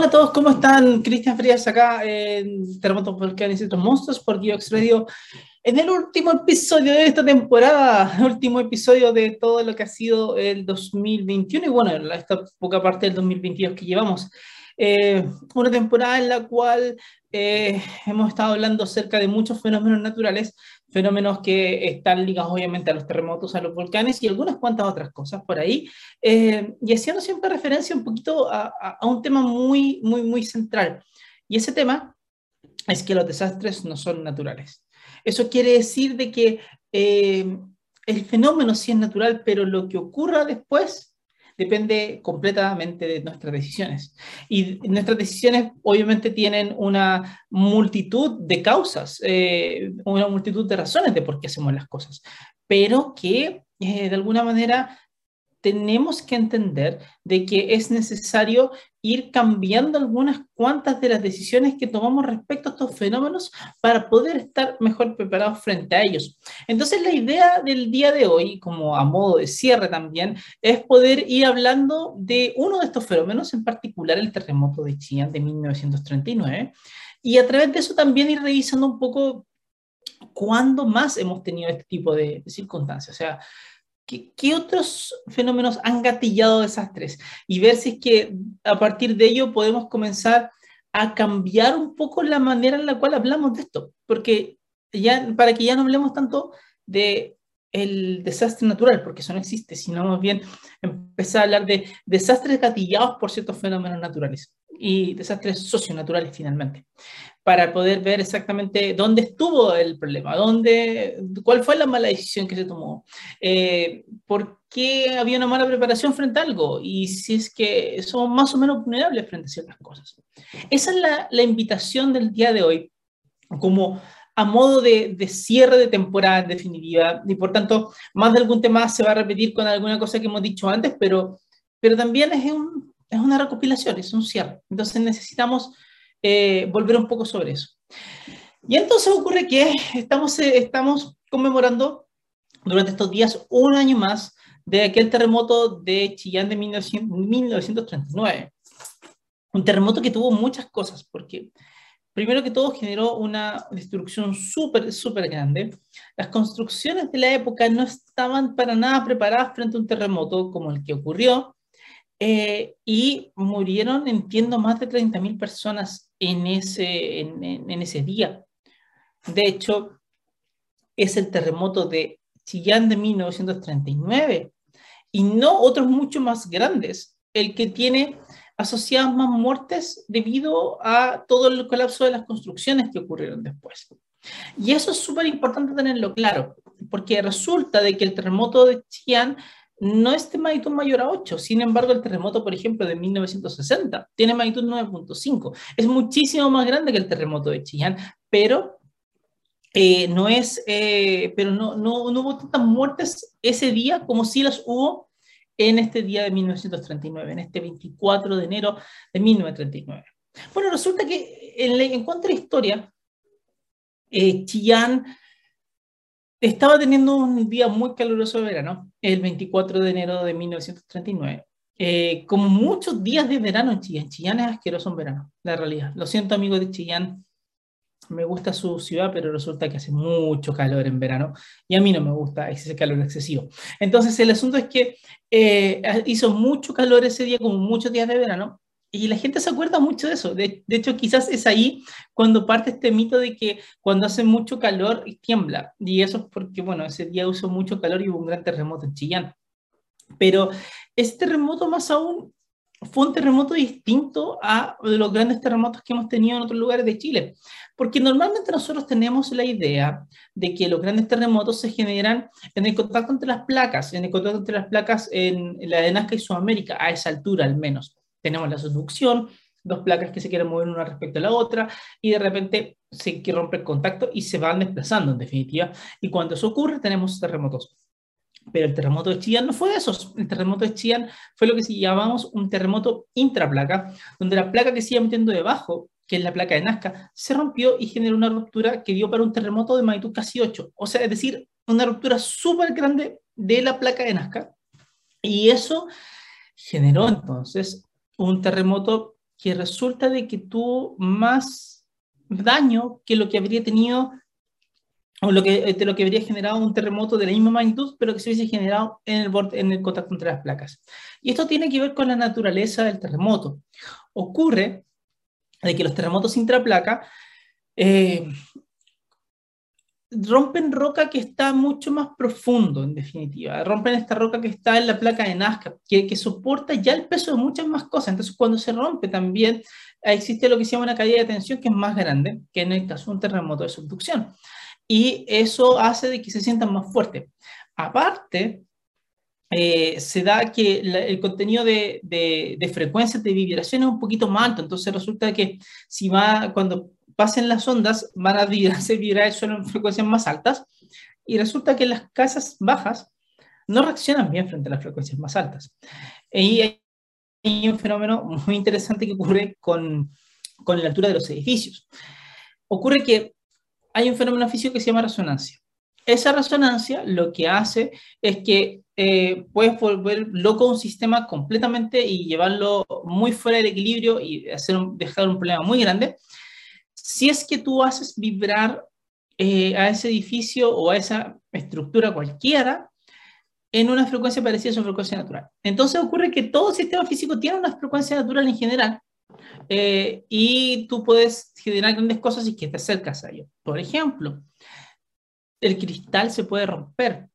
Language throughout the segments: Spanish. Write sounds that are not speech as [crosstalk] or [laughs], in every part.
Hola a todos, ¿cómo están? Cristian Frías acá en Terremotos, Volcanes y otros monstruos por Geox Radio. En el último episodio de esta temporada, [laughs] el último episodio de todo lo que ha sido el 2021 y bueno, esta poca parte del 2022 que llevamos. Eh, una temporada en la cual eh, hemos estado hablando acerca de muchos fenómenos naturales, fenómenos que están ligados obviamente a los terremotos, a los volcanes y algunas cuantas otras cosas por ahí, eh, y haciendo siempre referencia un poquito a, a, un tema muy, muy, muy central. Y ese tema es que los desastres no son naturales. Eso quiere decir de que el fenómeno sí es natural, pero lo que ocurra después depende completamente de nuestras decisiones. Y nuestras decisiones obviamente tienen una multitud de causas, eh, una multitud de razones de por qué hacemos las cosas, pero que eh, de alguna manera tenemos que entender de que es necesario ir cambiando algunas cuantas de las decisiones que tomamos respecto a estos fenómenos para poder estar mejor preparados frente a ellos. Entonces la idea del día de hoy, como a modo de cierre también, es poder ir hablando de uno de estos fenómenos, en particular el terremoto de Chillán de 1939, y a través de eso también ir revisando un poco cuándo más hemos tenido este tipo de, circunstancias. O sea, ¿Qué, otros fenómenos han gatillado desastres? Y ver si es que a partir de ello podemos comenzar a cambiar un poco la manera en la cual hablamos de esto. Porque ya, para que ya no hablemos tanto de el desastre natural, porque eso no existe, sino más bien empezar a hablar de desastres gatillados por ciertos fenómenos naturales y desastres socionaturales finalmente para poder ver exactamente dónde estuvo el problema, dónde, cuál fue la mala decisión que se tomó, eh, por qué había una mala preparación frente a algo y si es que somos más o menos vulnerables frente a ciertas cosas. Esa es la, la invitación del día de hoy, como a modo de, de, cierre de temporada en definitiva, y por tanto, más de algún tema se va a repetir con alguna cosa que hemos dicho antes, pero, pero también es, un, es una recopilación, es un cierre. Entonces necesitamos eh, volver un poco sobre eso. Y entonces ocurre que estamos, eh, estamos conmemorando durante estos días un año más de aquel terremoto de Chillán de 1939. Un terremoto que tuvo muchas cosas, porque primero que todo generó una destrucción súper, súper grande. Las construcciones de la época no estaban para nada preparadas frente a un terremoto como el que ocurrió. Eh, y murieron, entiendo, más de 30.000 personas en ese, en, ese día. De hecho, es el terremoto de Chillán de 1939 y no otros mucho más grandes, el que tiene asociadas más muertes debido a todo el colapso de las construcciones que ocurrieron después. Y eso es súper importante tenerlo claro, porque resulta de que el terremoto de Chillán no es de magnitud mayor a 8. Sin embargo, el terremoto, por ejemplo, de 1960 tiene magnitud 9.5. Es muchísimo más grande que el terremoto de Chillán, pero eh, no es, eh, pero no, no, no, hubo tantas muertes ese día como sí las hubo en este día de 1939, en este 24 de enero de 1939. Bueno, resulta que en, en cuanto a la historia, eh, Chillán estaba teniendo un día muy caluroso de verano, el 24 de enero de 1939. Eh, como muchos días de verano en Chillán. Chillán es asqueroso en verano, la realidad. Lo siento, amigos de Chillán. Me gusta su ciudad, pero resulta que hace mucho calor en verano y a mí no me gusta ese calor excesivo. Entonces, el asunto es que eh, hizo mucho calor ese día, como muchos días de verano, y la gente se acuerda mucho de eso. De, hecho, quizás es ahí cuando parte este mito de que cuando hace mucho calor tiembla. Y eso es porque, bueno, ese día usó mucho calor y hubo un gran terremoto en Chillán. Pero este terremoto más aún fue un terremoto distinto a los grandes terremotos que hemos tenido en otros lugares de Chile. Porque normalmente nosotros tenemos la idea de que los grandes terremotos se generan en el contacto entre las placas, en el contacto entre las placas en la de Nazca y Sudamérica, a esa altura al menos tenemos la subducción, dos placas que se quieren mover una respecto a la otra, y de repente se rompe el contacto y se van desplazando en definitiva. Y cuando eso ocurre, tenemos terremotos. Pero el terremoto de Chillán no fue de esos. El terremoto de Chillán fue lo que llamamos un terremoto intraplaca, donde la placa que se iba metiendo debajo, que es la placa de Nazca, se rompió y generó una ruptura que dio para un terremoto de magnitud casi 8. O sea, es decir, una ruptura súper grande de la placa de Nazca. Y eso generó entonces un terremoto que resulta de que tuvo más daño que lo que habría tenido o lo que, de lo que habría generado un terremoto de la misma magnitud, pero que se hubiese generado en el, en el contacto entre las placas. Y esto tiene que ver con la naturaleza del terremoto. Ocurre de que los terremotos intraplaca eh, rompen roca que está mucho más profundo, en definitiva. Rompen esta roca que está en la placa de Nazca, que, que soporta ya el peso de muchas más cosas. Entonces, cuando se rompe también existe lo que se llama una caída de tensión que es más grande que en el caso de un terremoto de subducción. Y eso hace de que se sientan más fuertes. Aparte, eh, se da que el contenido de, de, de, frecuencias de vibración es un poquito más alto, entonces resulta que si va, cuando pasen las ondas, van a hacer [laughs] vibrar el suelo en frecuencias más altas, y resulta que las casas bajas no reaccionan bien frente a las frecuencias más altas. Y hay un fenómeno muy interesante que ocurre con, con la altura de los edificios. Ocurre que hay un fenómeno físico que se llama resonancia. Esa resonancia lo que hace es que eh, puedes volver loco un sistema completamente y llevarlo muy fuera del equilibrio y hacer dejar un problema muy grande. Si es que tú haces vibrar eh, a ese edificio o a esa estructura cualquiera en una frecuencia parecida a su frecuencia natural. Entonces ocurre que todo sistema físico tiene una frecuencia natural en general eh, y tú puedes generar grandes cosas y que te acercas a ello. Por ejemplo, el cristal se puede romper,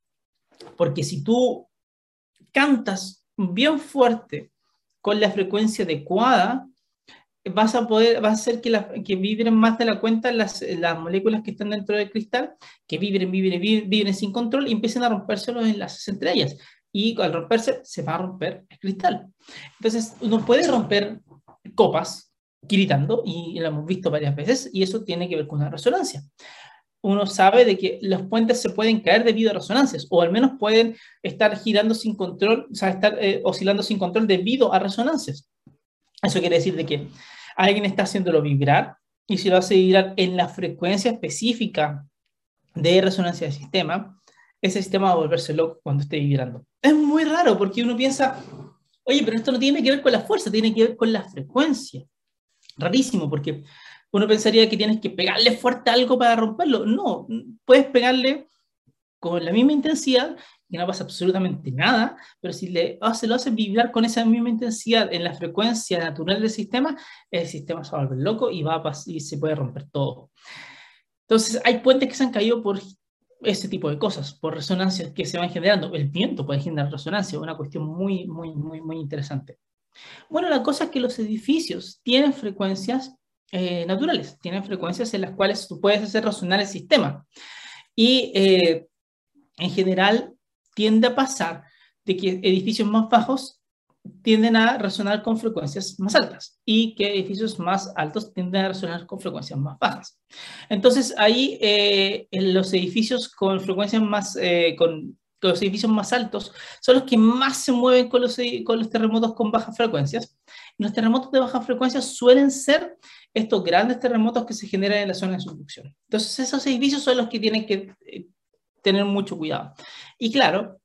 porque si tú cantas bien fuerte con la frecuencia adecuada, vas a poder, va a hacer que, que vibren más de la cuenta las, las, moléculas que están dentro del cristal, que vibren, vibren, vibren, sin control y empiecen a romperse los enlaces entre ellas. Y al romperse, se va a romper el cristal. Entonces, uno puede romper copas gritando, y lo hemos visto varias veces, y eso tiene que ver con una resonancia uno sabe de que los puentes se pueden caer debido a resonancias, o al menos pueden estar girando sin control, o sea, estar eh, oscilando sin control debido a resonancias. Eso quiere decir de que alguien está haciéndolo vibrar, y si lo hace vibrar en la frecuencia específica de resonancia del sistema, ese sistema va a volverse loco cuando esté vibrando. Es muy raro porque uno piensa, oye, pero esto no tiene que ver con la fuerza, tiene que ver con la frecuencia. Rarísimo, porque uno pensaría que tienes que pegarle fuerte algo para romperlo. No, puedes pegarle con la misma intensidad y no pasa absolutamente nada, pero si le hace, lo hace vibrar con esa misma intensidad en la frecuencia natural del sistema, el sistema se va a volver loco y, va a y se puede romper todo. Entonces, hay puentes que se han caído por ese tipo de cosas, por resonancias que se van generando. El viento puede generar resonancia, una cuestión muy, muy, muy, muy interesante. Bueno, la cosa es que los edificios tienen frecuencias eh, naturales, tienen frecuencias en las cuales tú puedes hacer resonar el sistema. Y eh, en general tiende a pasar de que edificios más bajos tienden a resonar con frecuencias más altas y que edificios más altos tienden a resonar con frecuencias más bajas. Entonces ahí eh, los edificios con frecuencias más, con los edificios más altos son los que más se mueven con los, con los terremotos con bajas frecuencias. los terremotos de bajas frecuencias suelen ser estos grandes terremotos que se generan en la zona de subducción. Entonces, esos edificios son los que tienen que eh, tener mucho cuidado. Y claro,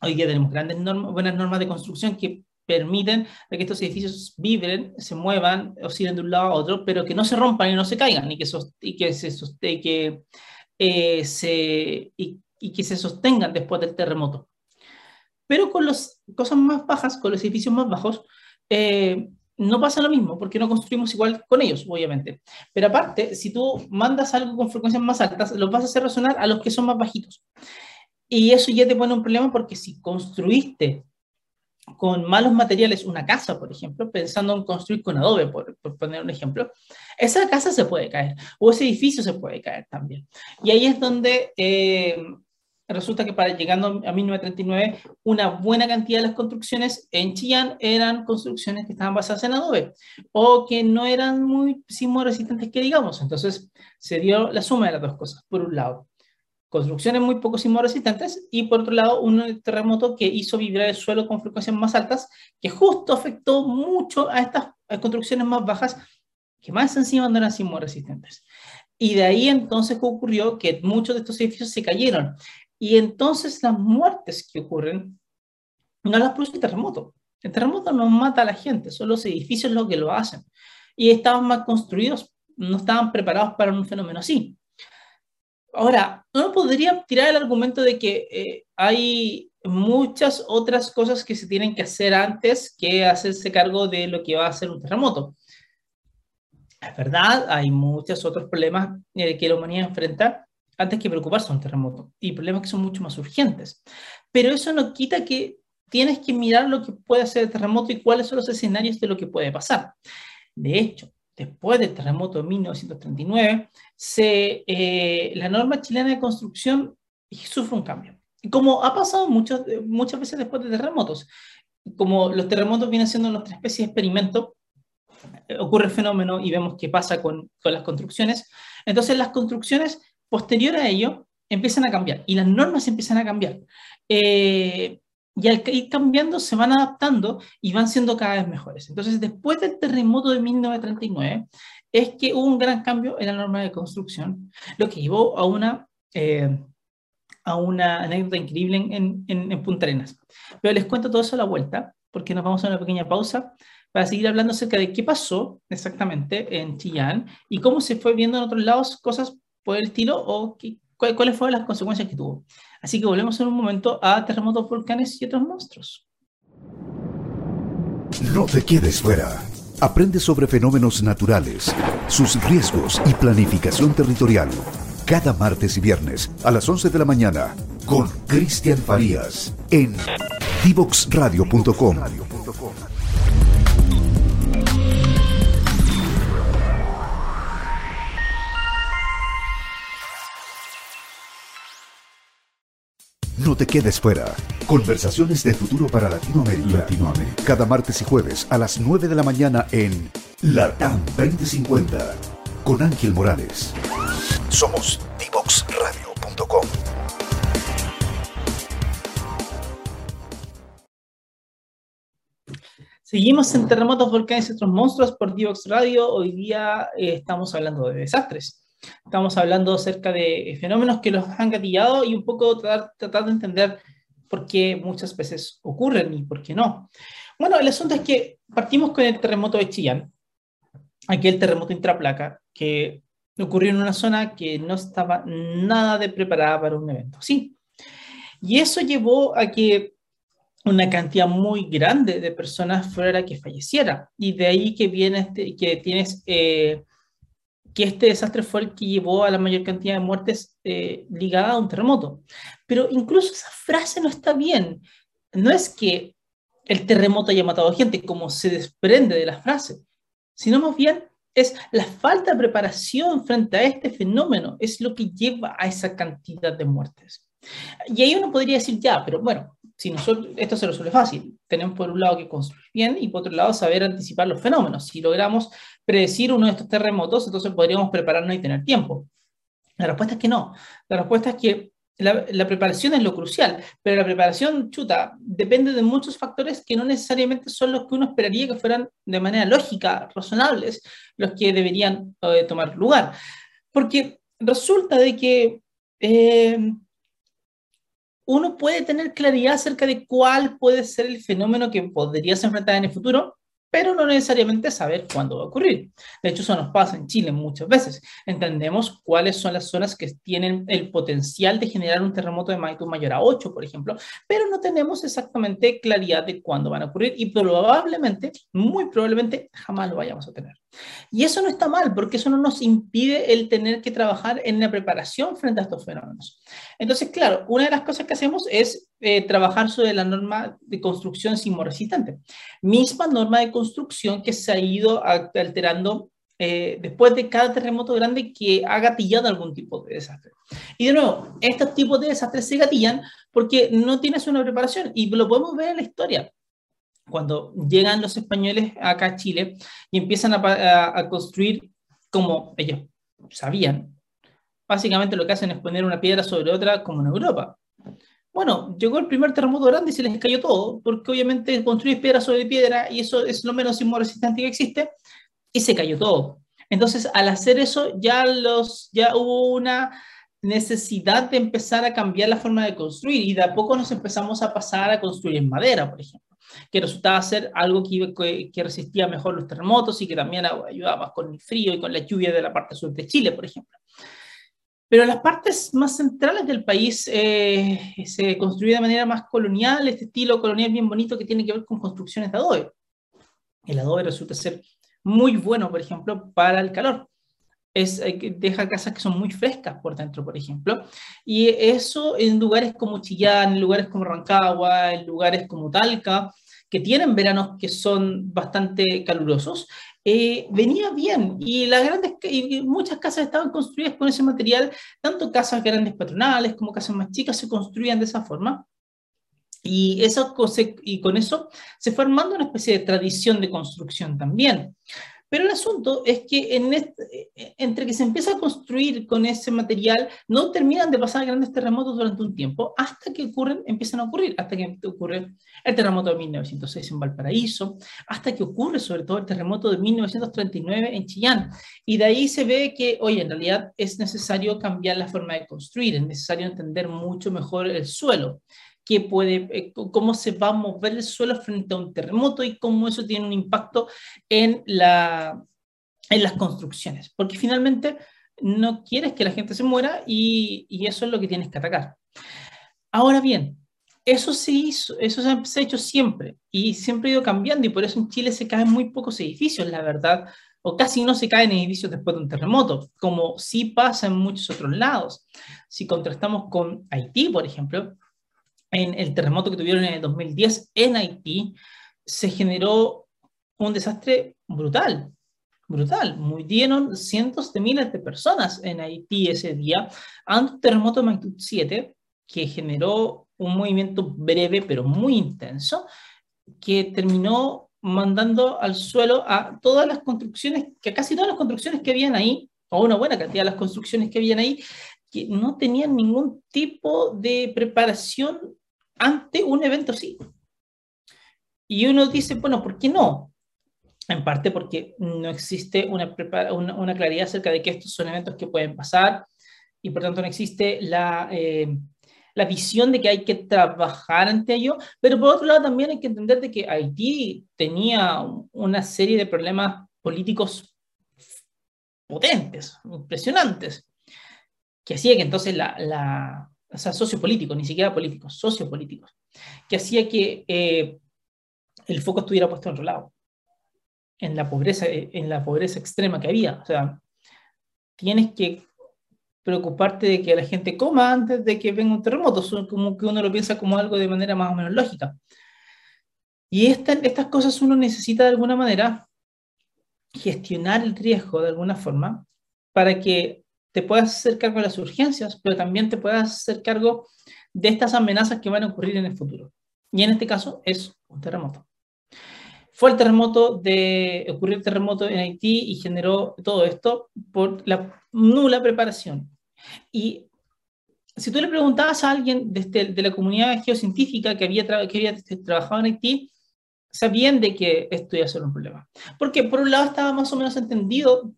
hoy día tenemos grandes normas, buenas normas de construcción que permiten que estos edificios vibren, se muevan, oscilen de un lado a otro, pero que no se rompan y no se caigan, y que, y que, se, que, eh, se, y, y, que se sostengan después del terremoto. Pero con las cosas más bajas, con los edificios más bajos, eh, no pasa lo mismo, porque no construimos igual con ellos, obviamente. Pero aparte, si tú mandas algo con frecuencias más altas, los vas a hacer resonar a los que son más bajitos. Y eso ya te pone un problema porque si construiste con malos materiales una casa, por ejemplo, pensando en construir con adobe, por, poner un ejemplo, esa casa se puede caer, o ese edificio se puede caer también. Y ahí es donde eh, resulta que para llegando a 1939, una buena cantidad de las construcciones en Chillán eran construcciones que estaban basadas en adobe o que no eran muy sismo resistentes que digamos. Entonces se dio la suma de las dos cosas. Por un lado, construcciones muy poco sismo resistentes y por otro lado, un terremoto que hizo vibrar el suelo con frecuencias más altas que justo afectó mucho a estas construcciones más bajas que más encima no eran sismo resistentes. Y de ahí entonces ocurrió que muchos de estos edificios se cayeron. Y entonces las muertes que ocurren no las produce el terremoto. El terremoto no mata a la gente, son los edificios los que lo hacen. Y estaban mal construidos, no estaban preparados para un fenómeno así. Ahora, uno podría tirar el argumento de que eh, hay muchas otras cosas que se tienen que hacer antes que hacerse cargo de lo que va a ser un terremoto. Es verdad, hay muchos otros problemas eh, que la humanidad enfrenta antes que preocuparse de un terremoto y problemas que son mucho más urgentes. Pero eso no quita que tienes que mirar lo que puede hacer el terremoto y cuáles son los escenarios de lo que puede pasar. De hecho, después del terremoto de 1939, se, eh, la norma chilena de construcción sufre un cambio. Como ha pasado muchas, muchas veces después de terremotos, como los terremotos vienen siendo nuestra especie de experimento, ocurre el fenómeno y vemos qué pasa con, con las construcciones. Entonces las construcciones posterior a ello empiezan a cambiar y las normas empiezan a cambiar. Eh, y al ir cambiando se van adaptando y van siendo cada vez mejores. Entonces, después del terremoto de 1939, es que hubo un gran cambio en la norma de construcción, lo que llevó a una, eh, a una anécdota increíble en, en, en, Punta Arenas. Pero les cuento todo eso a la vuelta, porque nos vamos a una pequeña pausa para seguir hablando acerca de qué pasó exactamente en Chillán y cómo se fue viendo en otros lados cosas por el estilo o qué, cuáles fueron las consecuencias que tuvo. Así que volvemos en un momento a terremotos, volcanes y otros monstruos. No te quedes fuera. Aprende sobre fenómenos naturales, sus riesgos y planificación territorial. Cada martes y viernes a las 11 de la mañana con Cristian Farías en divoxradio.com. No te quedes fuera. Conversaciones de futuro para Latinoamérica. Latinoamérica. Cada martes y jueves a las 9 de la mañana en Latam 2050 con Ángel Morales. Somos divoxradio.com. Seguimos en Terremotos, Volcanes y otros monstruos por Divox Radio. Hoy día eh, estamos hablando de desastres. Estamos hablando acerca de fenómenos que los han gatillado y un poco tratar, de entender por qué muchas veces ocurren y por qué no. Bueno, el asunto es que partimos con el terremoto de Chillán, aquel terremoto intraplaca que ocurrió en una zona que no estaba nada de preparada para un evento. Sí. Y eso llevó a que una cantidad muy grande de personas fuera que falleciera. Y de ahí que viene este, que tienes eh, que este desastre fue el que llevó a la mayor cantidad de muertes eh, ligada a un terremoto. Pero incluso esa frase no está bien. No es que el terremoto haya matado gente, como se desprende de la frase, sino más bien es la falta de preparación frente a este fenómeno, es lo que lleva a esa cantidad de muertes. Y ahí uno podría decir, ya, pero bueno, si nosotros, esto se resuelve fácil. Tenemos por un lado que construir bien y por otro lado saber anticipar los fenómenos. Si logramos predecir uno de estos terremotos, entonces podríamos prepararnos y tener tiempo. La respuesta es que no. La respuesta es que la, preparación es lo crucial, pero la preparación, chuta, depende de muchos factores que no necesariamente son los que uno esperaría que fueran de manera lógica, razonables, los que deberían eh, tomar lugar. Porque resulta de que eh, uno puede tener claridad acerca de cuál puede ser el fenómeno que podrías enfrentar en el futuro, pero no necesariamente saber cuándo va a ocurrir. De hecho, eso nos pasa en Chile muchas veces. Entendemos cuáles son las zonas que tienen el potencial de generar un terremoto de magnitud mayor a 8, por ejemplo, pero no tenemos exactamente claridad de cuándo van a ocurrir y probablemente, muy probablemente, jamás lo vayamos a tener. Y eso no está mal, porque eso no nos impide el tener que trabajar en la preparación frente a estos fenómenos. Entonces, claro, una de las cosas que hacemos es eh, trabajar sobre la norma de construcción sismoresistente. Misma norma de construcción que se ha ido alterando eh, después de cada terremoto grande que ha gatillado algún tipo de desastre. Y de nuevo, estos tipos de desastres se gatillan porque no tienes una preparación y lo podemos ver en la historia cuando llegan los españoles acá a Chile y empiezan a, construir como ellos sabían. Básicamente lo que hacen es poner una piedra sobre otra como en Europa. Bueno, llegó el primer terremoto grande y se les cayó todo, porque obviamente construir piedra sobre piedra y eso es lo menos resistente que existe, y se cayó todo. Entonces, al hacer eso, ya, los, ya hubo una necesidad de empezar a cambiar la forma de construir y de a poco nos empezamos a pasar a construir en madera, por ejemplo. Que resultaba ser algo que, que, resistía mejor los terremotos y que también ayudaba con el frío y con la lluvia de la parte sur de Chile, por ejemplo. Pero las partes más centrales del país eh, se construyó de manera más colonial, este estilo colonial bien bonito que tiene que ver con construcciones de adobe. El adobe resulta ser muy bueno, por ejemplo, para el calor. Es, deja casas que son muy frescas por dentro, por ejemplo. Y eso en lugares como Chillán, en lugares como Rancagua, en lugares como Talca, que tienen veranos que son bastante calurosos, eh, venía bien y, las grandes, y muchas casas estaban construidas con ese material, tanto casas grandes patronales como casas más chicas se construían de esa forma. Y, eso, y con eso se fue armando una especie de tradición de construcción también. Pero el asunto es que en este, entre que se empieza a construir con ese material, no terminan de pasar grandes terremotos durante un tiempo, hasta que ocurren, empiezan a ocurrir, hasta que ocurre el terremoto de 1906 en Valparaíso, hasta que ocurre sobre todo el terremoto de 1939 en Chillán. Y de ahí se ve que, oye, en realidad es necesario cambiar la forma de construir, es necesario entender mucho mejor el suelo qué puede, eh, cómo se va a mover el suelo frente a un terremoto y cómo eso tiene un impacto en, la, en las construcciones. Porque finalmente no quieres que la gente se muera y, y eso es lo que tienes que atacar. Ahora bien, eso se hizo, eso se ha hecho siempre y siempre ha ido cambiando y por eso en Chile se caen muy pocos edificios, la verdad, o casi no se caen edificios después de un terremoto, como sí pasa en muchos otros lados. Si contrastamos con Haití, por ejemplo, en el terremoto que tuvieron en el 2010 en Haití, se generó un desastre brutal, brutal. Murieron cientos de miles de personas en Haití ese día ante un terremoto de magnitud 7 que generó un movimiento breve pero muy intenso que terminó mandando al suelo a todas las construcciones, que casi todas las construcciones que habían ahí, o una buena cantidad de las construcciones que habían ahí, que no tenían ningún tipo de preparación ante un evento así. Y uno dice, bueno, ¿por qué no? En parte porque no existe una, una, claridad acerca de que estos son eventos que pueden pasar y por tanto no existe la, eh, la visión de que hay que trabajar ante ello, pero por otro lado también hay que entender de que Haití tenía una serie de problemas políticos potentes, impresionantes, que hacía que entonces la, la, o sea, sociopolíticos, ni siquiera políticos, sociopolíticos, que hacía que eh, el foco estuviera puesto en otro lado, en la pobreza, en la pobreza extrema que había. O sea, tienes que preocuparte de que la gente coma antes de que venga un terremoto, como que uno lo piensa como algo de manera más o menos lógica. Y estas cosas uno necesita de alguna manera gestionar el riesgo de alguna forma para que te puedas hacer cargo de las urgencias, pero también te puedas hacer cargo de estas amenazas que van a ocurrir en el futuro. Y en este caso es un terremoto. Fue el terremoto de ocurrir el terremoto en Haití y generó todo esto por la nula preparación. Y si tú le preguntabas a alguien de, este, de la comunidad geocientífica que había, que había trabajado en Haití, sabían de que esto iba a ser un problema. Porque por un lado estaba más o menos entendido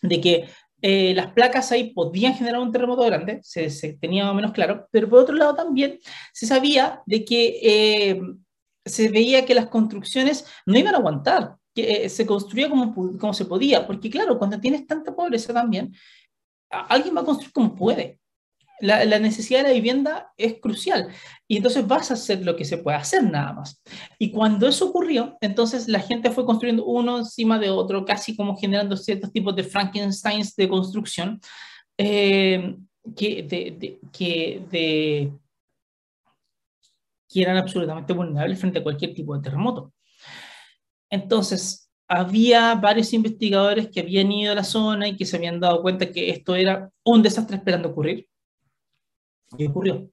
de que eh, las placas ahí podían generar un terremoto grande, se, tenía más o menos claro, pero por otro lado también se sabía de que eh, se veía que las construcciones no iban a aguantar, que eh, se construía como, como se podía, porque claro, cuando tienes tanta pobreza también, alguien va a construir como puede la, necesidad de la vivienda es crucial y entonces vas a hacer lo que se puede hacer nada más. Y cuando eso ocurrió, entonces la gente fue construyendo uno encima de otro, casi como generando ciertos tipos de Frankensteins de construcción, eh, que, que, que eran absolutamente vulnerables frente a cualquier tipo de terremoto. Entonces, había varios investigadores que habían ido a la zona y que se habían dado cuenta que esto era un desastre esperando ocurrir y ocurrió.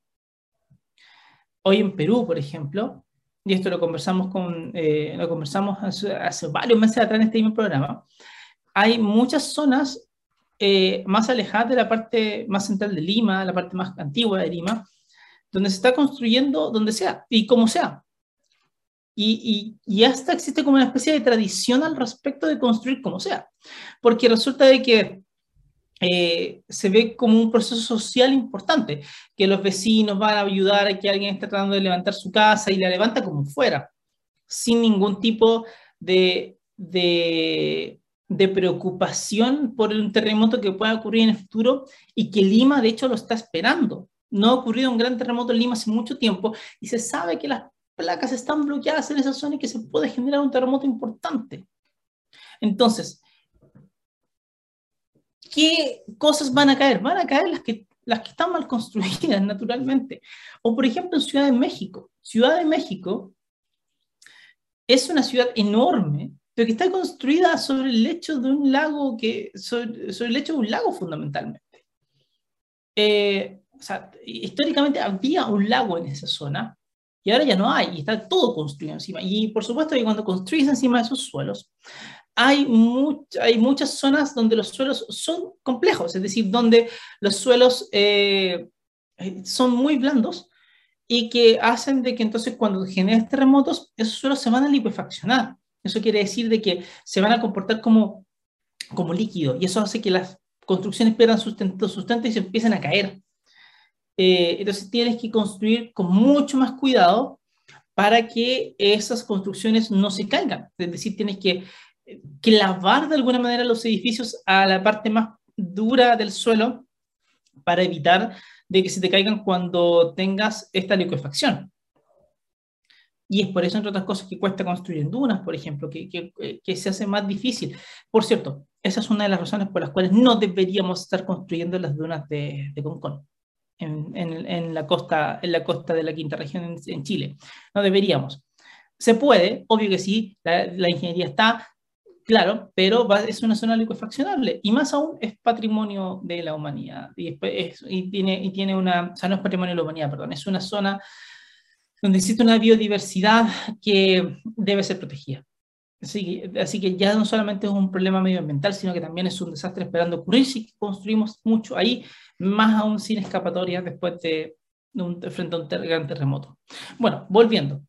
Hoy en Perú, por ejemplo, y esto lo conversamos, con, eh, lo conversamos hace, varios meses atrás en este mismo programa, hay muchas zonas eh, más alejadas de la parte más central de Lima, la parte más antigua de Lima, donde se está construyendo donde sea y como sea. Y, y, y, hasta existe como una especie de tradición al respecto de construir como sea. Porque resulta de que eh, se ve como un proceso social importante, que los vecinos van a ayudar a que alguien esté tratando de levantar su casa y la levanta como fuera. sin ningún tipo de, de, de preocupación por un terremoto que pueda ocurrir en el futuro y que Lima, de hecho, lo está esperando. No ha ocurrido un gran terremoto en Lima hace mucho tiempo y se sabe que las placas están bloqueadas en esa zona y que se puede generar un terremoto importante. Entonces, ¿qué cosas van a caer? Van a caer las que, las que están mal construidas, [laughs] naturalmente. O, por ejemplo, en Ciudad de México. Ciudad de México es una ciudad enorme pero que está construida sobre el lecho de un lago, que, sobre, el lecho de un lago fundamentalmente. Eh, o sea, históricamente había un lago en esa zona y ahora ya no hay, y está todo construido encima. Y por supuesto que cuando construyes encima de esos suelos, hay, hay muchas zonas donde los suelos son complejos, es decir, donde los suelos eh, son muy blandos y que hacen de que entonces cuando generes terremotos, esos suelos se van a liquefaccionar. Eso quiere decir de que se van a comportar como, como líquido y eso hace que las construcciones pierdan sustento, sustento y se empiecen a caer. Eh, entonces tienes que construir con mucho más cuidado para que esas construcciones no se caigan. Es decir, tienes que clavar de alguna manera los edificios a la parte más dura del suelo para evitar de que se te caigan cuando tengas esta liquefacción. Y es por eso, entre otras cosas, que cuesta construir en dunas, por ejemplo, que, que, que, se hace más difícil. Por cierto, esa es una de las razones por las cuales no deberíamos estar construyendo las dunas de, de Concón. En, en, en, la costa, en la costa de la quinta región en, Chile. No deberíamos. Se puede, obvio que sí, la, la ingeniería está, claro, pero es una zona liquefaccionable y más aún es patrimonio de la humanidad. Y, es, y, tiene, y tiene una, o sea, no es patrimonio de la humanidad, perdón, es una zona donde existe una biodiversidad que debe ser protegida. Así que, así que ya no solamente es un problema medioambiental, sino que también es un desastre esperando ocurrir si construimos mucho ahí, más aún sin escapatoria después de, un, frente a un gran terremoto. Bueno, volviendo.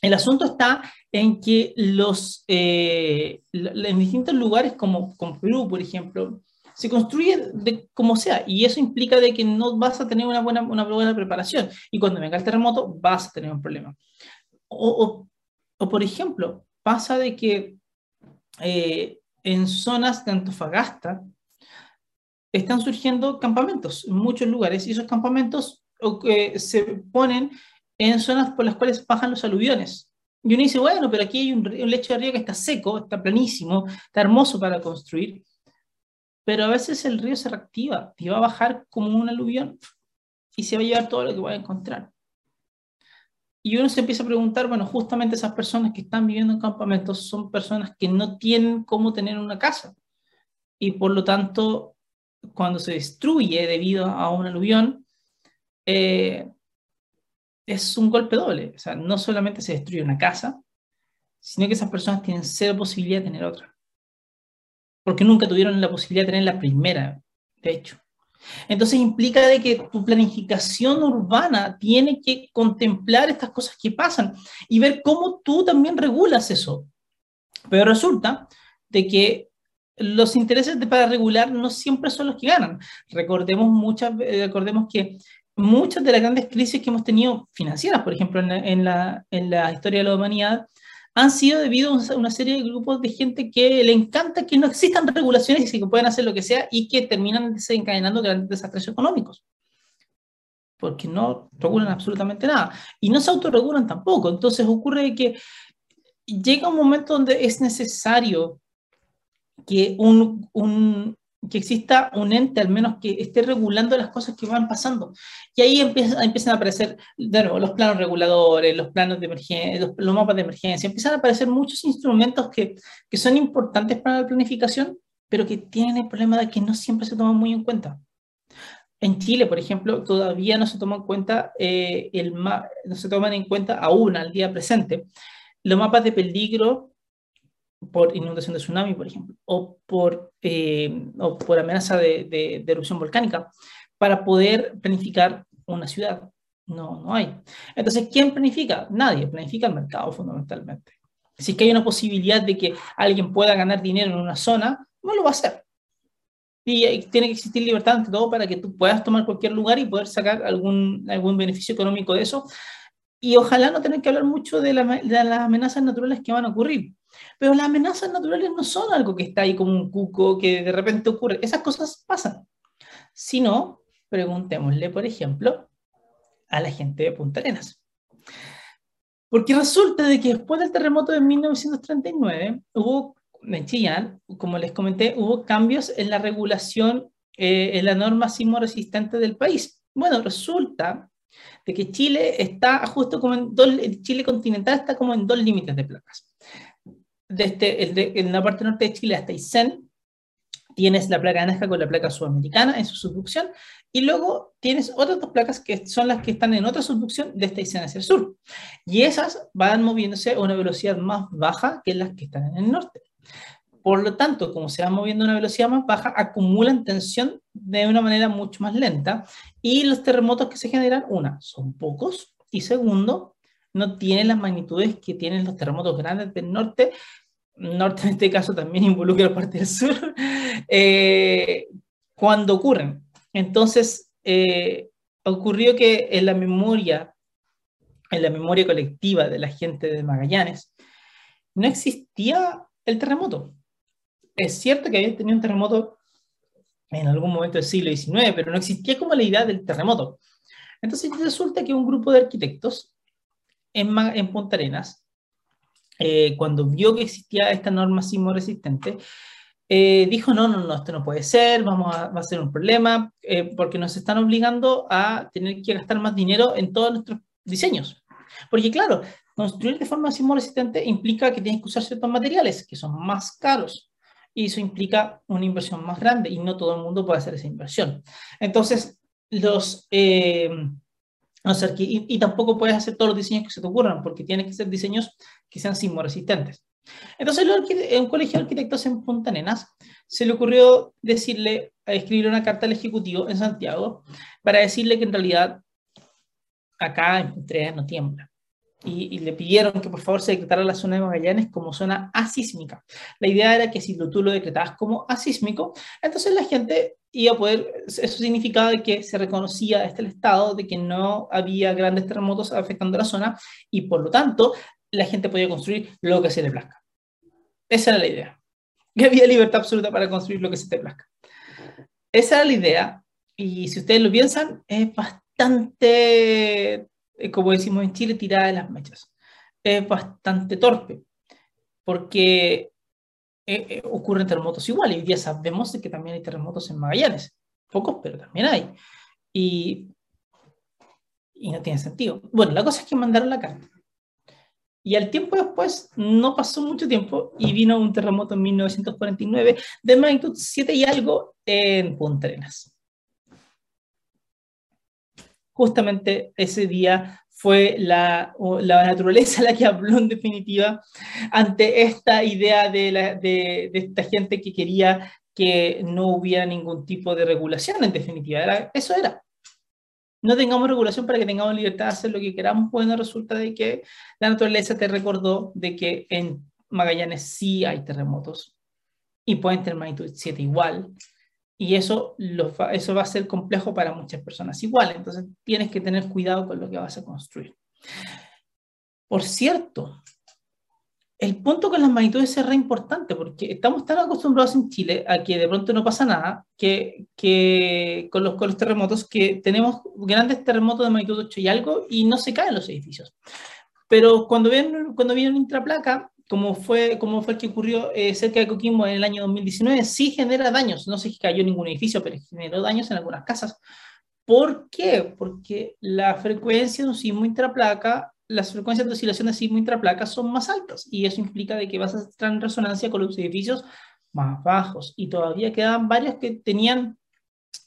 El asunto está en que los, eh, en distintos lugares como, como Perú, por ejemplo, se construye de como sea, y eso implica de que no vas a tener una buena, una buena preparación, y cuando venga el terremoto vas a tener un problema. O, o, por ejemplo, pasa de que eh, en zonas de Antofagasta están surgiendo campamentos en muchos lugares, y esos campamentos eh, se ponen en zonas por las cuales bajan los aluviones. Y uno dice, bueno, pero aquí hay un, un lecho de río que está seco, está planísimo, está hermoso para construir, pero a veces el río se reactiva y va a bajar como un aluvión y se va a llevar todo lo que va a encontrar. Y uno se empieza a preguntar, bueno, justamente esas personas que están viviendo en campamentos son personas que no tienen cómo tener una casa. Y por lo tanto, cuando se destruye debido a un aluvión, eh, es un golpe doble. O sea, no solamente se destruye una casa, sino que esas personas tienen cero posibilidad de tener otra porque nunca tuvieron la posibilidad de tener la primera, de hecho. Entonces implica de que tu planificación urbana tiene que contemplar estas cosas que pasan y ver cómo tú también regulas eso. Pero resulta de que los intereses de, para regular no siempre son los que ganan. Recordemos, muchas, recordemos que muchas de las grandes crisis que hemos tenido financieras, por ejemplo, en en la, en la historia de la humanidad, han sido debido a una serie de grupos de gente que le encanta que no existan regulaciones y que puedan hacer lo que sea y que terminan desencadenando grandes desastres económicos. Porque no regulan absolutamente nada. Y no se autorregulan tampoco. Entonces ocurre que llega un momento donde es necesario que un, un, que exista un ente al menos que esté regulando las cosas que van pasando. Y ahí empiezan, a aparecer, de nuevo, los planos reguladores, los planos de emergencia, los, mapas de emergencia, empiezan a aparecer muchos instrumentos que, que son importantes para la planificación, pero que tienen el problema de que no siempre se toman muy en cuenta. En Chile, por ejemplo, todavía no se toman en cuenta, eh, el no se toman en cuenta aún al día presente los mapas de peligro por inundación de tsunami, por ejemplo, o por, eh, o por amenaza de, de, erupción volcánica, para poder planificar una ciudad. No, no hay. Entonces, ¿quién planifica? Nadie, planifica el mercado fundamentalmente. Si es que hay una posibilidad de que alguien pueda ganar dinero en una zona, no lo va a hacer. Y tiene que existir libertad ante todo para que tú puedas tomar cualquier lugar y poder sacar algún, algún beneficio económico de eso, y ojalá no tener que hablar mucho de, de, las amenazas naturales que van a ocurrir. Pero las amenazas naturales no son algo que está ahí como un cuco que de repente ocurre. Esas cosas pasan. Si no, preguntémosle, por ejemplo, a la gente de Punta Arenas. Porque resulta de que después del terremoto de 1939 hubo en Chillán, como les comenté, hubo cambios en la regulación, eh, en la norma sismo resistente del país. Bueno, resulta de que Chile está justo como en dos, Chile continental está como en dos límites de placas. Desde el de, en la parte norte de Chile hasta Isen tienes la placa Nazca con la placa sudamericana en su subducción, y luego tienes otras dos placas que son las que están en otra subducción de Isen hacia el sur. Y esas van moviéndose a una velocidad más baja que las que están en el norte. Por lo tanto, como se va moviendo a una velocidad más baja, acumulan tensión de una manera mucho más lenta y los terremotos que se generan, una, son pocos y segundo, no tienen las magnitudes que tienen los terremotos grandes del norte. Norte [laughs] en este caso también involucra la parte del sur, [laughs] eh, cuando ocurren. Entonces, eh, ocurrió que en la memoria, en la memoria colectiva de la gente de Magallanes, no existía el terremoto es cierto que había tenido un terremoto en algún momento del siglo XIX, pero no existía como la idea del terremoto. Entonces resulta que un grupo de arquitectos en, en Punta Arenas, eh, cuando vio que existía esta norma sismo resistente, eh, dijo, no, no, no, esto no puede ser, vamos a, va a ser un problema, eh, porque nos están obligando a tener que gastar más dinero en todos nuestros diseños. Porque claro, construir de forma sismo resistente implica que tienes que usar ciertos materiales que son más caros y eso implica una inversión más grande y no todo el mundo puede hacer esa inversión. Entonces, los, eh, y, tampoco puedes hacer todos los diseños que se te ocurran porque tienes que ser diseños que sean sismo resistentes. Entonces, en un colegio de arquitectos en Punta Nenas se le ocurrió decirle, escribir una carta al Ejecutivo en Santiago para decirle que en realidad acá en Punta no tiembla y, le pidieron que por favor se decretara la zona de Magallanes como zona asísmica. La idea era que si tú lo decretabas como asísmico, entonces la gente iba a poder, eso significaba que se reconocía este el Estado de que no había grandes terremotos afectando la zona y por lo tanto la gente podía construir lo que se le plazca. Esa era la idea. Que había libertad absoluta para construir lo que se te plazca. Esa era la idea y si ustedes lo piensan, es bastante eh, como decimos en Chile, tirada de las mechas. Es bastante torpe, porque eh, eh, ocurren terremotos igual, y hoy día sabemos que también hay terremotos en Magallanes, pocos, pero también hay. Y, y no tiene sentido. Bueno, la cosa es que mandaron la carta. Y al tiempo después, no pasó mucho tiempo, y vino un terremoto en 1949 de magnitud 7 y algo en Punta Arenas justamente ese día fue la, la, naturaleza la que habló en definitiva ante esta idea de, la, de, esta gente que quería que no hubiera ningún tipo de regulación, en definitiva. Eso era. No tengamos regulación para que tengamos libertad de hacer lo que queramos. Bueno, resulta de que la naturaleza te recordó de que en Magallanes sí hay terremotos y pueden tener magnitud 7 igual y eso, eso va a ser complejo para muchas personas igual, entonces tienes que tener cuidado con lo que vas a construir. Por cierto, el punto con las magnitudes es re importante porque estamos tan acostumbrados en Chile a que de pronto no pasa nada que, que con, los, con los terremotos que tenemos grandes terremotos de magnitud 8 y algo y no se caen los edificios. Pero cuando viene, cuando viene una intraplaca, como fue, como fue el que ocurrió eh, cerca de Coquimbo en el año 2019, sí genera daños. No se cayó ningún edificio, pero generó daños en algunas casas. ¿Por qué? Porque la frecuencia de un sismo intraplaca, las frecuencias de oscilación de sismo intraplaca son más altas y eso implica de que vas a estar en resonancia con los edificios más bajos. Y todavía quedan varios que tenían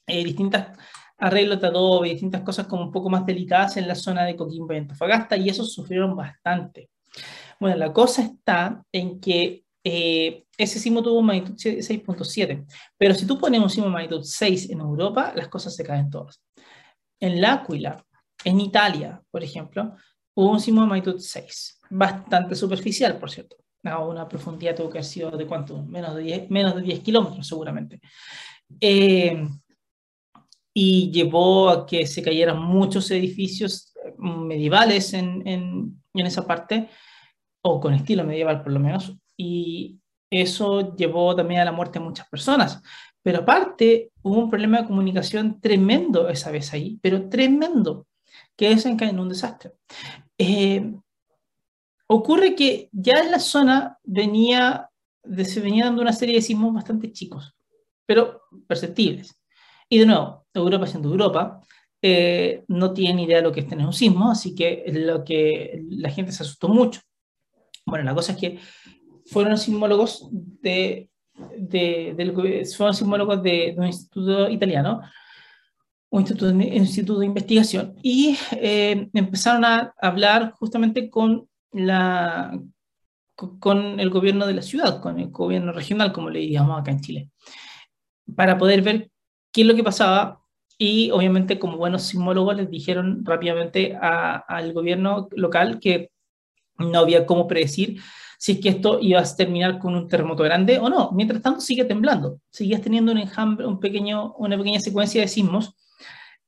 eh, distintas arreglos de adobe, distintas cosas como un poco más delicadas en la zona de Coquimbo y Antofagasta y esos sufrieron bastante. Bueno, la cosa está en que eh, ese sismo tuvo magnitud 6.7, pero si tú pones un sismo magnitud 6 en Europa, las cosas se caen todas. En L'Aquila, en Italia, por ejemplo, hubo un sismo de magnitud 6, bastante superficial, por cierto. A una profundidad tuvo que haber sido de cuánto, menos de 10, menos de 10 kilómetros seguramente. Eh, y llevó a que se cayeran muchos edificios medievales en, en, en esa parte, o con estilo medieval por lo menos, y eso llevó también a la muerte de muchas personas. Pero aparte, hubo un problema de comunicación tremendo esa vez ahí, pero tremendo, que desencadenó un desastre. Eh, ocurre que ya en la zona venía, se venía dando una serie de sismos bastante chicos, pero perceptibles. Y de nuevo, Europa siendo Europa, eh, no tiene ni idea de lo que es tener un sismo, así que lo que la gente se asustó mucho. Bueno, la cosa es que fueron sismólogos de de, fueron sismólogos de, un instituto italiano, un instituto, instituto de investigación, y eh, empezaron a hablar justamente con, la, con el gobierno de la ciudad, con el gobierno regional, como le llamamos acá en Chile, para poder ver qué es lo que pasaba. Y obviamente, como buenos sismólogos, les dijeron rápidamente al gobierno local que no había cómo predecir si es que esto iba a terminar con un terremoto grande o no. Mientras tanto, sigue temblando. Sigues teniendo un enjambre, un pequeño, una pequeña secuencia de sismos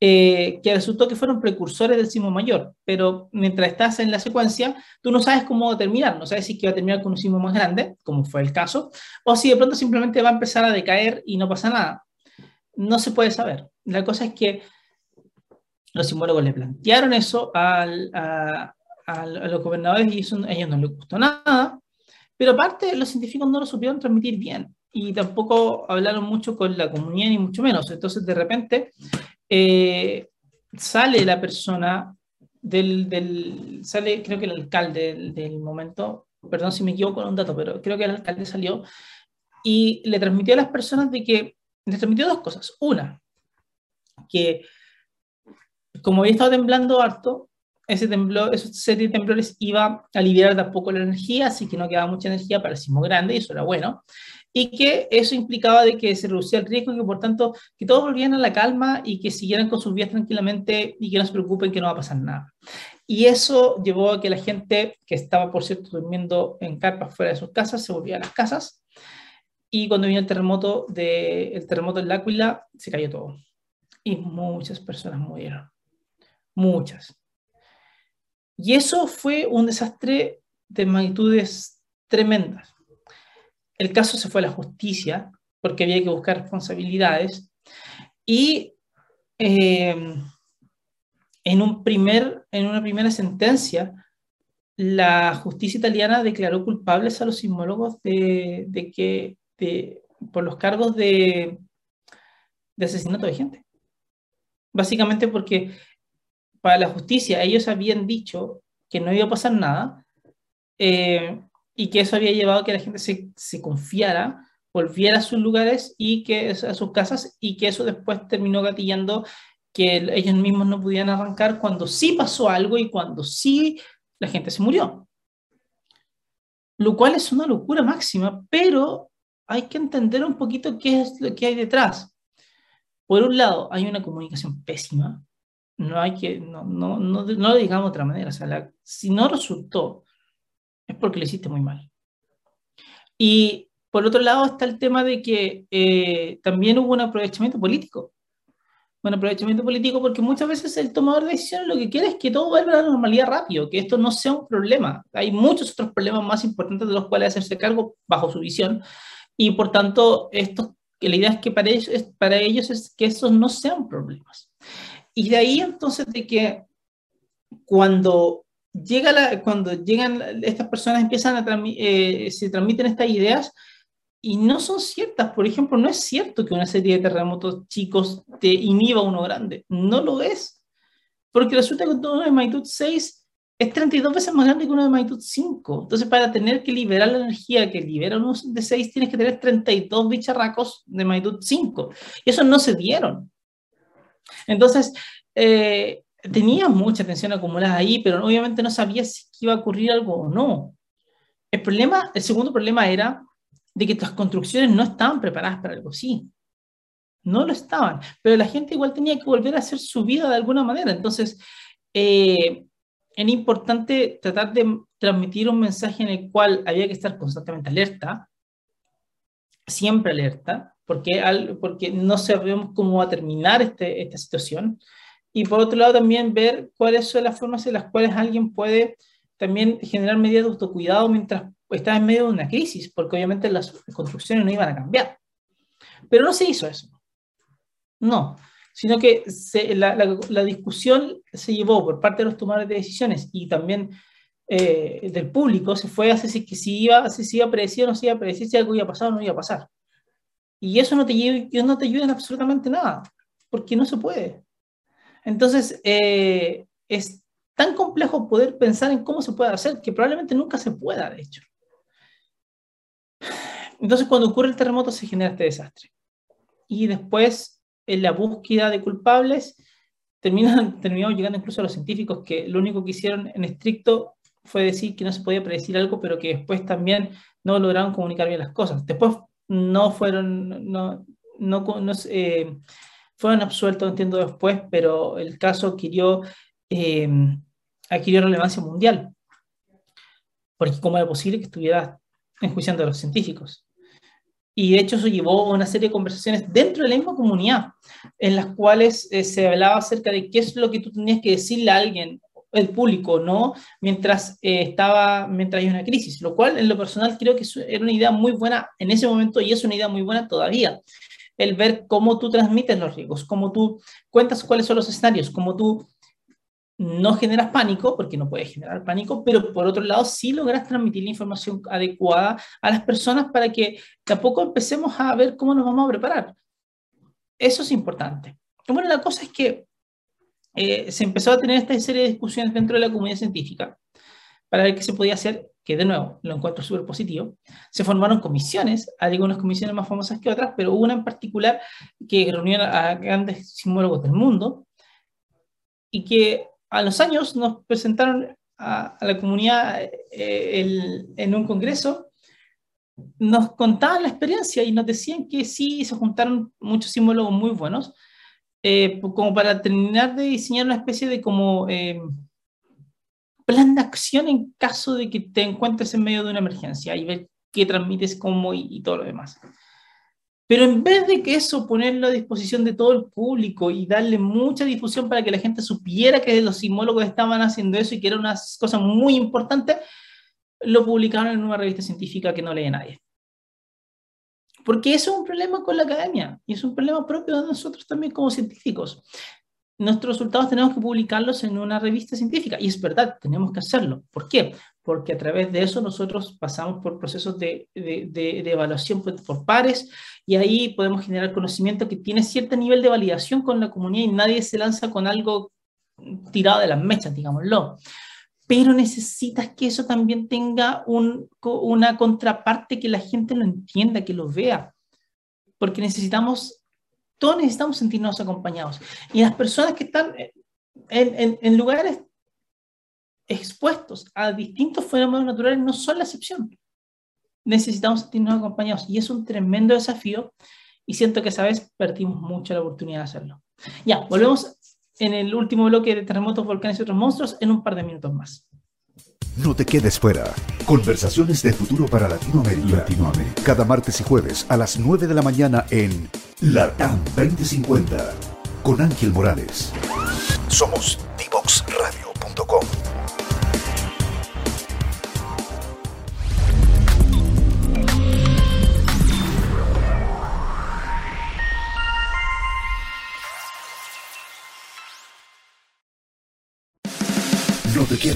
eh, que resultó que fueron precursores del sismo mayor. Pero mientras estás en la secuencia, tú no sabes cómo terminar. No sabes si que va a terminar con un sismo más grande, como fue el caso, o si de pronto simplemente va a empezar a decaer y no pasa nada. No se puede saber. La cosa es que los sismólogos le plantearon eso al, a, los gobernadores y eso a ellos no les gustó nada. Pero aparte, los científicos no lo supieron transmitir bien y tampoco hablaron mucho con la comunidad, ni mucho menos. Entonces, de repente, eh, sale la persona del, del, sale, creo que el alcalde del, momento, perdón si me equivoco con un dato, pero creo que el alcalde salió y le transmitió a las personas de que, le transmitió dos cosas. Una, que como había estado temblando harto, ese temblor, esa serie de temblores iba a liberar de a poco la energía, así que no quedaba mucha energía para el sismo grande, y eso era bueno, y que eso implicaba de que se reducía el riesgo y que por tanto que todos volvieran a la calma y que siguieran con sus vidas tranquilamente y que no se preocupen que no va a pasar nada. Y eso llevó a que la gente que estaba, por cierto, durmiendo en carpas fuera de sus casas, se volvía a las casas, y cuando vino el terremoto, de, el terremoto en L'Aquila, se cayó todo. Y muchas personas murieron. Muchas. Y eso fue un desastre de magnitudes tremendas. El caso se fue a la justicia porque había que buscar responsabilidades y eh, en, un primer, en una primera sentencia la justicia italiana declaró culpables a los sismólogos de, que por los cargos de, de asesinato de gente. Básicamente porque para la justicia ellos habían dicho que no iba a pasar nada eh, y que eso había llevado a que la gente se, se, confiara, volviera a sus lugares y que a sus casas y que eso después terminó gatillando que ellos mismos no podían arrancar cuando sí pasó algo y cuando sí la gente se murió. Lo cual es una locura máxima, pero hay que entender un poquito qué es lo que hay detrás. Por un lado, hay una comunicación pésima, no hay que, no, no, no, no lo digamos de otra manera. O sea, si no resultó, es porque lo hiciste muy mal. Y por otro lado está el tema de que eh, también hubo un aprovechamiento político. Un aprovechamiento político porque muchas veces el tomador de decisiones lo que quiere es que todo vuelva a la normalidad rápido, que esto no sea un problema. Hay muchos otros problemas más importantes de los cuales hacerse cargo bajo su visión. Y por tanto, esto, la idea es que para ellos, para ellos es que esos no sean problemas. Y de ahí entonces de que cuando, llega la, cuando llegan estas personas empiezan a eh, se transmiten estas ideas y no son ciertas. Por ejemplo, no es cierto que una serie de terremotos chicos te inhiba uno grande. No lo es. Porque resulta que uno de magnitud 6 es 32 veces más grande que uno de magnitud 5. Entonces, para tener que liberar la energía que libera uno de 6, tienes que tener 32 bicharracos de magnitud 5. Y eso no se dieron. Entonces, eh, tenía mucha tensión acumulada ahí, pero obviamente no sabía si iba a ocurrir algo o no. El problema, el segundo problema era de que estas construcciones no estaban preparadas para algo así. No lo estaban, pero la gente igual tenía que volver a hacer su vida de alguna manera. Entonces, eh, era importante tratar de transmitir un mensaje en el cual había que estar constantemente alerta, siempre alerta, porque, porque no sabemos cómo va a terminar este, esta situación. y por otro lado también ver cuáles son las formas en las cuales alguien puede también generar medidas de autocuidado mientras está en medio de una crisis, porque obviamente las construcciones no iban a cambiar. Pero no se hizo eso. No, sino que la, la, discusión se llevó por parte de los tomadores de decisiones y también eh, del público, se fue a si, que si iba, si se iba a predecir o no se iba a predecir, si algo iba a pasar o no iba a pasar. Y eso no te, no te ayuda en absolutamente nada, porque no se puede. Entonces, eh, es tan complejo poder pensar en cómo se puede hacer que probablemente nunca se pueda, de hecho. Entonces, cuando ocurre el terremoto se genera este desastre. Y después, en la búsqueda de culpables, terminan, [laughs] terminamos llegando incluso a los científicos que lo único que hicieron en estricto fue decir que no se podía predecir algo, pero que después también no lograron comunicar bien las cosas. Después no fueron, no, no, eh, fueron absueltos, entiendo después, pero el caso adquirió, eh, adquirió relevancia mundial. Porque cómo era posible que estuviera enjuiciando a los científicos. Y de hecho eso llevó a una serie de conversaciones dentro de la misma comunidad, en las cuales eh, se hablaba acerca de qué es lo que tú tenías que decirle a alguien, el público, ¿no? Mientras eh, estaba, mientras hay una crisis, lo cual en lo personal creo que era una idea muy buena en ese momento y es una idea muy buena todavía. El ver cómo tú transmites los riesgos, cómo tú cuentas cuáles son los escenarios, cómo tú no generas pánico, porque no puedes generar pánico, pero por otro lado sí logras transmitir la información adecuada a las personas para que tampoco empecemos a ver cómo nos vamos a preparar. Eso es importante. Bueno, la cosa es que eh, se empezó a tener esta serie de discusiones dentro de la comunidad científica para ver qué se podía hacer, que de nuevo lo encuentro súper positivo. Se formaron comisiones, algunas comisiones más famosas que otras, pero una en particular que reunió a grandes simólogos del mundo y que a los años nos presentaron a, la comunidad eh, en un congreso, nos contaban la experiencia y nos decían que sí, se juntaron muchos simólogos muy buenos, eh, como para terminar de diseñar una especie de como eh, plan de acción en caso de que te encuentres en medio de una emergencia y ver qué transmites, cómo y todo lo demás. Pero en vez de que eso ponerlo a disposición de todo el público y darle mucha difusión para que la gente supiera que los sismólogos estaban haciendo eso y que era una cosa muy importante, lo publicaron en una revista científica que no lee nadie. Porque eso es un problema con la academia y es un problema propio de nosotros también como científicos nuestros resultados tenemos que publicarlos en una revista científica. Y es verdad, tenemos que hacerlo. ¿Por qué? Porque a través de eso nosotros pasamos por procesos de, de, evaluación por, pares y ahí podemos generar conocimiento que tiene cierto nivel de validación con la comunidad y nadie se lanza con algo tirado de las mechas, digámoslo. Pero necesitas que eso también tenga un, una contraparte que la gente lo entienda, que lo vea. Porque necesitamos todos necesitamos sentirnos acompañados. Y las personas que están en, lugares expuestos a distintos fenómenos naturales no son la excepción. Necesitamos sentirnos acompañados y es un tremendo desafío y siento que esa vez perdimos mucho la oportunidad de hacerlo. Ya, volvemos en el último bloque de terremotos, volcanes y otros monstruos en un par de minutos más. No te quedes fuera. Conversaciones de futuro para Latinoamérica. Latinoamérica. Cada martes y jueves a las 9 de la mañana en Latam 2050 con Ángel Morales. Somos divoxradio.com.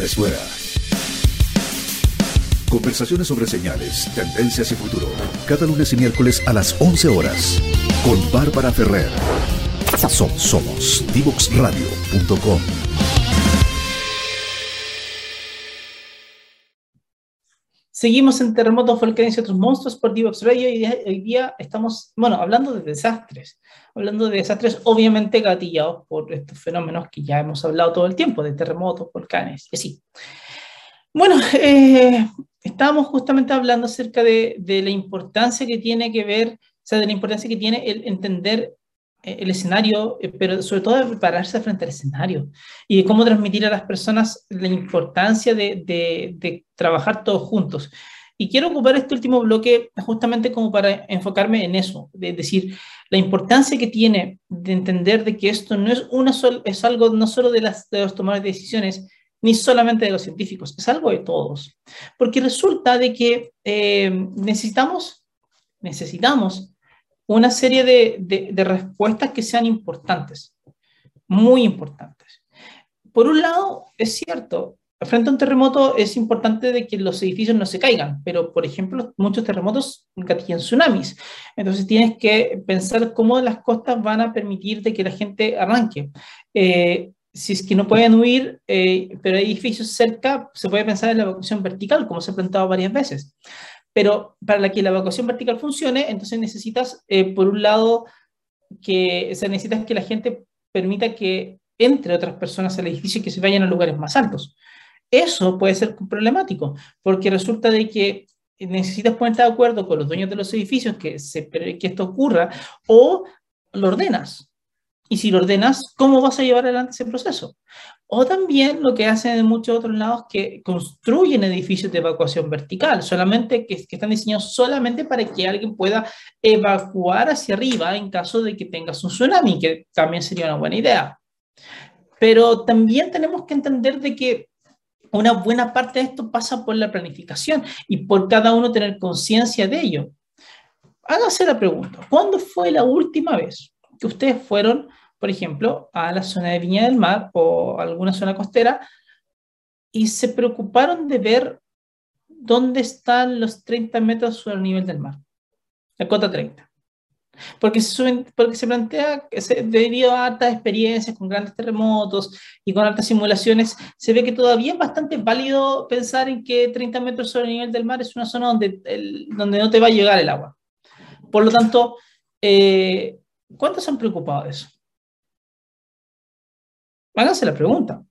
Fuera. Conversaciones sobre señales, tendencias y futuro. Cada lunes y miércoles a las 11 horas. Con Bárbara Ferrer. Somos divoxradio.com. Seguimos en Terremotos, Volcanes y otros monstruos por Divox Radio y hoy día estamos, bueno, hablando de desastres. Hablando de desastres obviamente gatillados por estos fenómenos que ya hemos hablado todo el tiempo, de terremotos, volcanes y así. Bueno, eh, estábamos justamente hablando acerca de, la importancia que tiene que ver, o sea, de la importancia que tiene el entender el escenario, eh, pero sobre todo de prepararse frente al escenario y de cómo transmitir a las personas la importancia de, de, trabajar todos juntos. Y quiero ocupar este último bloque justamente como para enfocarme en eso, de decir, la importancia que tiene de entender de que esto no es, una es algo no solo de, las, de los tomadores de decisiones, ni solamente de los científicos, es algo de todos. Porque resulta de que eh, necesitamos, necesitamos una serie de, de, respuestas que sean importantes, muy importantes. Por un lado, es cierto, frente a un terremoto es importante de que los edificios no se caigan, pero por ejemplo muchos terremotos gatillan tsunamis. Entonces tienes que pensar cómo las costas van a permitir de que la gente arranque. Eh, si es que no pueden huir, eh, pero hay edificios cerca, se puede pensar en la evacuación vertical, como se ha planteado varias veces. Pero para que la evacuación vertical funcione, entonces necesitas, eh, por un lado, que se necesita que la gente permita que entre otras personas al edificio y que se vayan a lugares más altos. Eso puede ser problemático, porque resulta de que necesitas ponerte de acuerdo con los dueños de los edificios que, se, que esto ocurra o lo ordenas. Y si lo ordenas, ¿cómo vas a llevar adelante ese proceso? O también lo que hacen en muchos otros lados que construyen edificios de evacuación vertical, solamente que, que, están diseñados solamente para que alguien pueda evacuar hacia arriba en caso de que tengas un tsunami, que también sería una buena idea. Pero también tenemos que entender de que una buena parte de esto pasa por la planificación y por cada uno tener conciencia de ello. Hágase la pregunta, ¿cuándo fue la última vez que ustedes fueron, por ejemplo, a la zona de Viña del Mar o alguna zona costera y se preocuparon de ver dónde están los 30 metros sobre el nivel del mar? La cota 30. Porque se, porque se plantea que debido a altas experiencias con grandes terremotos y con altas simulaciones, se ve que todavía es bastante válido pensar en que 30 metros sobre el nivel del mar es una zona donde, donde no te va a llegar el agua. Por lo tanto, eh, ¿cuántos se han preocupado de eso? Háganse la pregunta,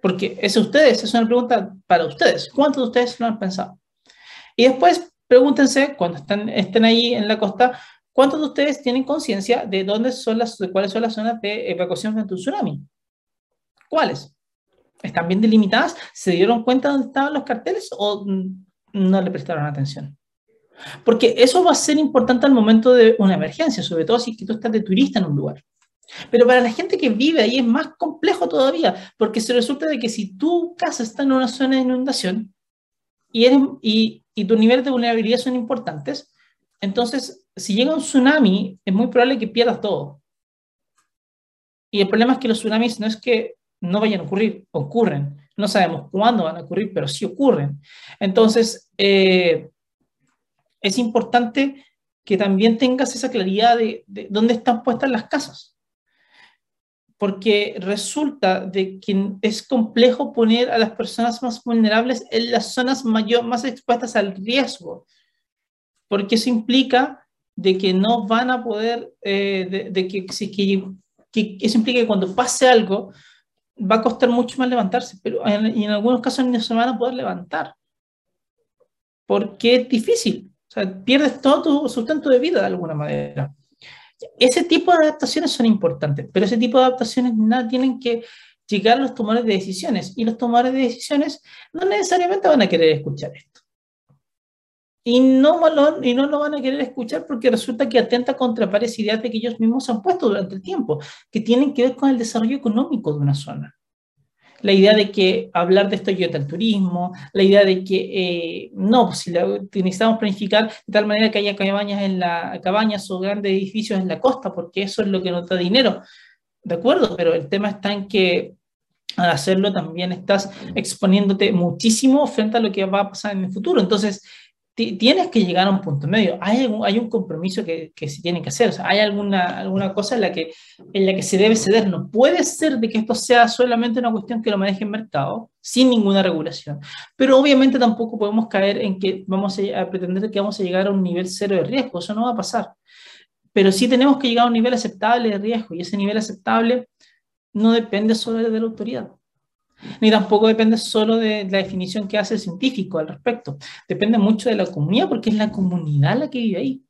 porque es ustedes, es una pregunta para ustedes. ¿Cuántos de ustedes lo han pensado? Y después pregúntense, cuando estén, estén ahí en la costa, ¿Cuántos de ustedes tienen conciencia de dónde son las, de cuáles son las zonas de evacuación frente a un tsunami? ¿Cuáles? ¿Están bien delimitadas? ¿Se dieron cuenta de dónde estaban los carteles o no le prestaron atención? Porque eso va a ser importante al momento de una emergencia, sobre todo si tú estás de turista en un lugar. Pero para la gente que vive ahí es más complejo todavía, porque se resulta de que si tu casa está en una zona de inundación y, eres, y, tus niveles de vulnerabilidad son importantes, entonces, si llega un tsunami, es muy probable que pierdas todo. Y el problema es que los tsunamis no es que no vayan a ocurrir, ocurren. No sabemos cuándo van a ocurrir, pero sí ocurren. Entonces, eh, es importante que también tengas esa claridad de, dónde están puestas las casas. Porque resulta de que es complejo poner a las personas más vulnerables en las zonas mayor, más expuestas al riesgo porque eso implica de que no van a poder, eh, de, que, que, que, eso implica que cuando pase algo va a costar mucho más levantarse, pero en, en algunos casos no se van a poder levantar, porque es difícil, o sea, pierdes todo tu sustento de vida de alguna manera. Ese tipo de adaptaciones son importantes, pero ese tipo de adaptaciones nada tienen que llegar los tomadores de decisiones, y los tomadores de decisiones no necesariamente van a querer escuchar esto y no, lo, y no lo van a querer escuchar porque resulta que atenta contra varias ideas de que ellos mismos han puesto durante el tiempo, que tienen que ver con el desarrollo económico de una zona. La idea de que hablar de esto ayuda al turismo, la idea de que eh, no, pues si la, necesitamos planificar de tal manera que haya cabañas, en la, cabañas o grandes edificios en la costa, porque eso es lo que nos da dinero. De acuerdo, pero el tema está en que al hacerlo también estás exponiéndote muchísimo frente a lo que va a pasar en el futuro. Entonces, tienes que llegar a un punto medio. Hay, hay un compromiso que, que, se tiene que hacer. O sea, hay alguna, alguna cosa en la, que, en la que se debe ceder. No puede ser de que esto sea solamente una cuestión que lo maneje el mercado sin ninguna regulación. Pero obviamente tampoco podemos caer en que vamos a, pretender que vamos a llegar a un nivel cero de riesgo. Eso no va a pasar. Pero sí tenemos que llegar a un nivel aceptable de riesgo y ese nivel aceptable no depende solo de la autoridad ni tampoco depende solo de la definición que hace el científico al respecto. Depende mucho de la comunidad porque es la comunidad la que vive ahí.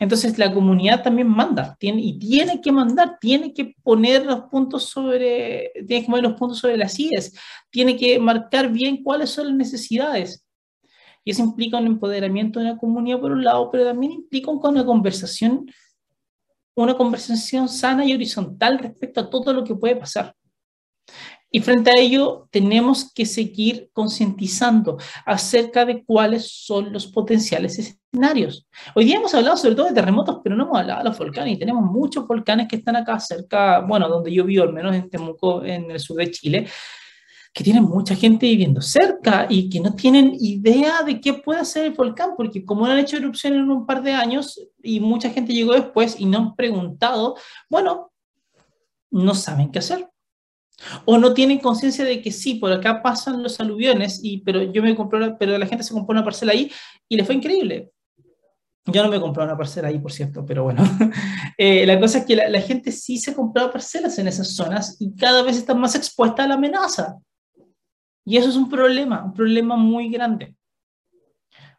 Entonces la comunidad también manda tiene, y tiene que mandar, tiene que poner los puntos sobre, tiene que poner los puntos sobre las IES, tiene que marcar bien cuáles son las necesidades. Y eso implica un empoderamiento de la comunidad por un lado, pero también implica una conversación una conversación sana y horizontal respecto a todo lo que puede pasar. Y frente a ello, tenemos que seguir concientizando acerca de cuáles son los potenciales escenarios. Hoy día hemos hablado sobre todo de terremotos, pero no hemos hablado de los volcanes. Y tenemos muchos volcanes que están acá cerca, bueno, donde yo vivo, al menos en Temuco, en el sur de Chile, que tienen mucha gente viviendo cerca y que no tienen idea de qué puede hacer el volcán, porque como no han hecho erupción en un par de años y mucha gente llegó después y no han preguntado, bueno, no saben qué hacer. O no tienen conciencia de que sí, por acá pasan los aluviones, y, pero yo me compré, pero la gente se compró una parcela ahí y le fue increíble. Yo no me compré una parcela ahí, por cierto, pero bueno. [laughs] Eh, la cosa es que la, gente sí se compró parcelas en esas zonas y cada vez están más expuestas a la amenaza. Y eso es un problema, un problema muy grande.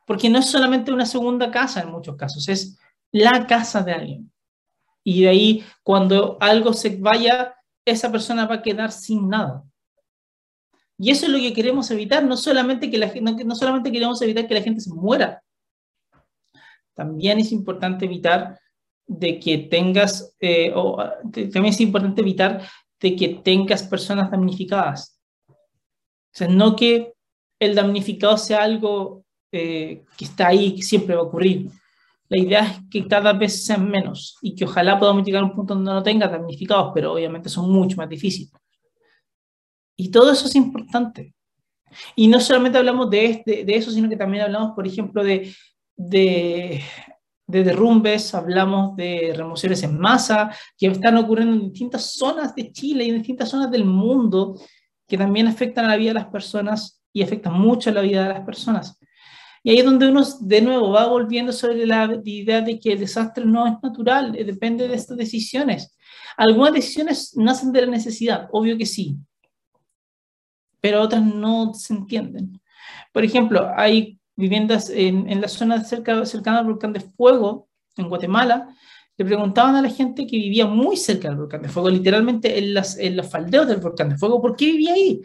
Porque no es solamente una segunda casa en muchos casos, es la casa de alguien. Y de ahí, cuando algo se vaya, esa persona va a quedar sin nada. Y eso es lo que queremos evitar, no solamente, que la, no, no solamente queremos evitar que la gente se muera, también es importante evitar de que tengas, eh, o, también es importante evitar de que tengas personas damnificadas. O no que el damnificado sea algo eh, que está ahí, que siempre va a ocurrir, la idea es que cada vez sean menos y que ojalá podamos llegar a un punto donde no tenga damnificados, pero obviamente son mucho más difíciles. Y todo eso es importante. Y no solamente hablamos de, de, eso, sino que también hablamos, por ejemplo, de, de, de derrumbes, hablamos de remociones en masa, que están ocurriendo en distintas zonas de Chile y en distintas zonas del mundo, que también afectan a la vida de las personas y afectan mucho a la vida de las personas. Y ahí es donde uno de nuevo va volviendo sobre la idea de que el desastre no es natural, eh, depende de estas decisiones. Algunas decisiones nacen de la necesidad, obvio que sí, pero otras no se entienden. Por ejemplo, hay viviendas en, en la zona cerca, cercana al volcán de fuego, en Guatemala, le preguntaban a la gente que vivía muy cerca del volcán de fuego, literalmente en, las, en los faldeos del volcán de fuego, ¿por qué vivía ahí?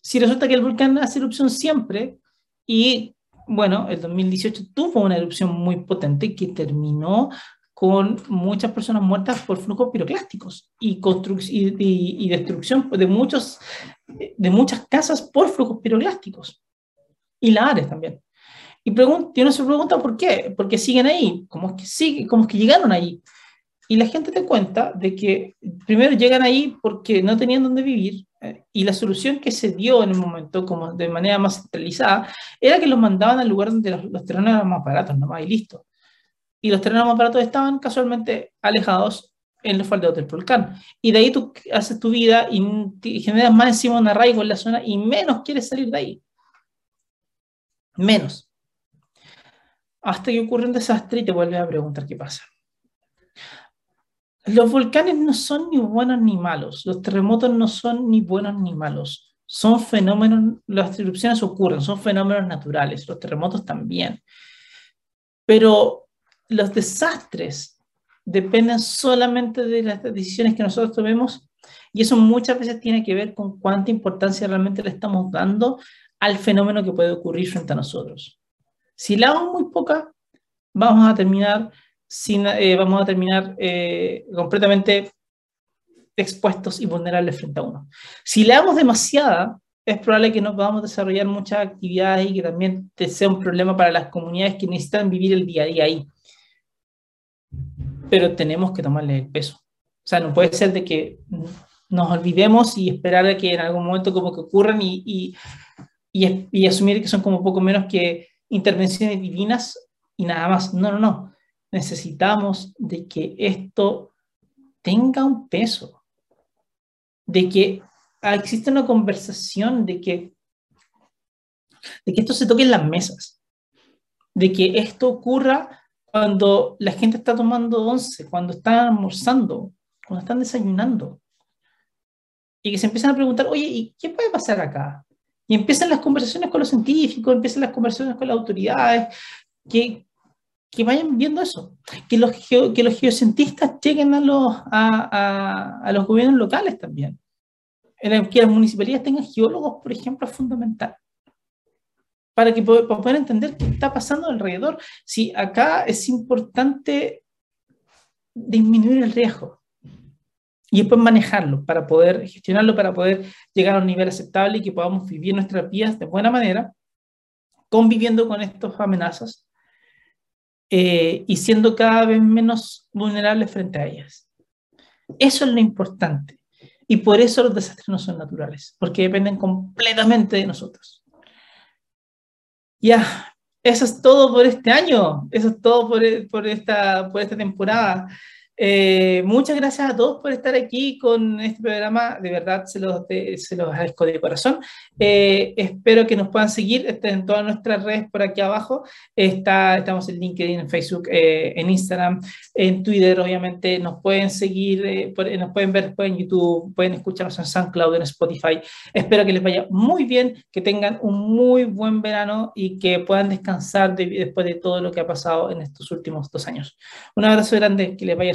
Si resulta que el volcán hace erupción siempre y bueno, el 2018 tuvo una erupción muy potente que terminó con muchas personas muertas por flujos piroclásticos y, y, y, destrucción de, muchos, de muchas casas por flujos piroclásticos y lares también. Y uno se pregunta por qué, por qué siguen ahí, cómo es que, sigue, cómo es que llegaron ahí. Y la gente te cuenta de que primero llegan ahí porque no tenían dónde vivir, y la solución que se dio en el momento, como de manera más centralizada, era que los mandaban al lugar donde los, terrenos eran más baratos, nomás y listo. Y los terrenos más baratos estaban casualmente alejados en los faldeos del volcán. Y de ahí tú haces tu vida y, generas más encima un arraigo en la zona y menos quieres salir de ahí. Menos. Hasta que ocurre un desastre y te vuelves a preguntar qué pasa. Los volcanes no son ni buenos ni malos, los terremotos no son ni buenos ni malos, son fenómenos, las erupciones ocurren, son fenómenos naturales, los terremotos también. Pero los desastres dependen solamente de las decisiones que nosotros tomemos y eso muchas veces tiene que ver con cuánta importancia realmente le estamos dando al fenómeno que puede ocurrir frente a nosotros. Si le damos muy poca, vamos a terminar eh, vamos a terminar eh, completamente expuestos y vulnerables frente a uno. Si le damos demasiada, es probable que no podamos desarrollar muchas actividades y que también sea un problema para las comunidades que necesitan vivir el día a día ahí. Pero tenemos que tomarle el peso. O sea, no puede ser de que nos olvidemos y esperar a que en algún momento como que ocurran y, y, y, y asumir que son como poco menos que intervenciones divinas y nada más. No, no, no necesitamos de que esto tenga un peso, de que exista una conversación, de que, de que esto se toque en las mesas, de que esto ocurra cuando la gente está tomando once, cuando están almorzando, cuando están desayunando. Y que se empiezan a preguntar, oye, ¿y qué puede pasar acá? Y empiezan las conversaciones con los científicos, empiezan las conversaciones con las autoridades, que, que vayan viendo eso, que los, que los geocientistas lleguen a los, a, a, los gobiernos locales también. Que las municipalidades tengan geólogos, por ejemplo, es fundamental. Para que para poder entender qué está pasando alrededor. Si acá es importante disminuir el riesgo y después manejarlo para poder gestionarlo, para poder llegar a un nivel aceptable y que podamos vivir nuestras vidas de buena manera, conviviendo con estas amenazas eh, y siendo cada vez menos vulnerables frente a ellas. Eso es lo importante. Y por eso los desastres no son naturales, porque dependen completamente de nosotros. Ya, eso es todo por este año, eso es todo por, por, esta, por esta temporada. Eh, muchas gracias a todos por estar aquí con este programa. De verdad, se los, se los agradezco de corazón. Eh, espero que nos puedan seguir en todas nuestras redes por aquí abajo. Está, estamos en LinkedIn, en Facebook, eh, en Instagram, en Twitter, obviamente. Nos pueden seguir, nos pueden ver en YouTube, pueden escucharnos en SoundCloud, en Spotify. Espero que les vaya muy bien, que tengan un muy buen verano y que puedan descansar después de todo lo que ha pasado en estos últimos dos años. Un abrazo grande, que les vaya